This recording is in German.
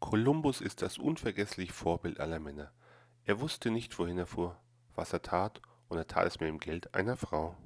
Kolumbus ist das unvergessliche Vorbild aller Männer. Er wusste nicht, wohin er fuhr, was er tat, und er tat es mit dem Geld einer Frau.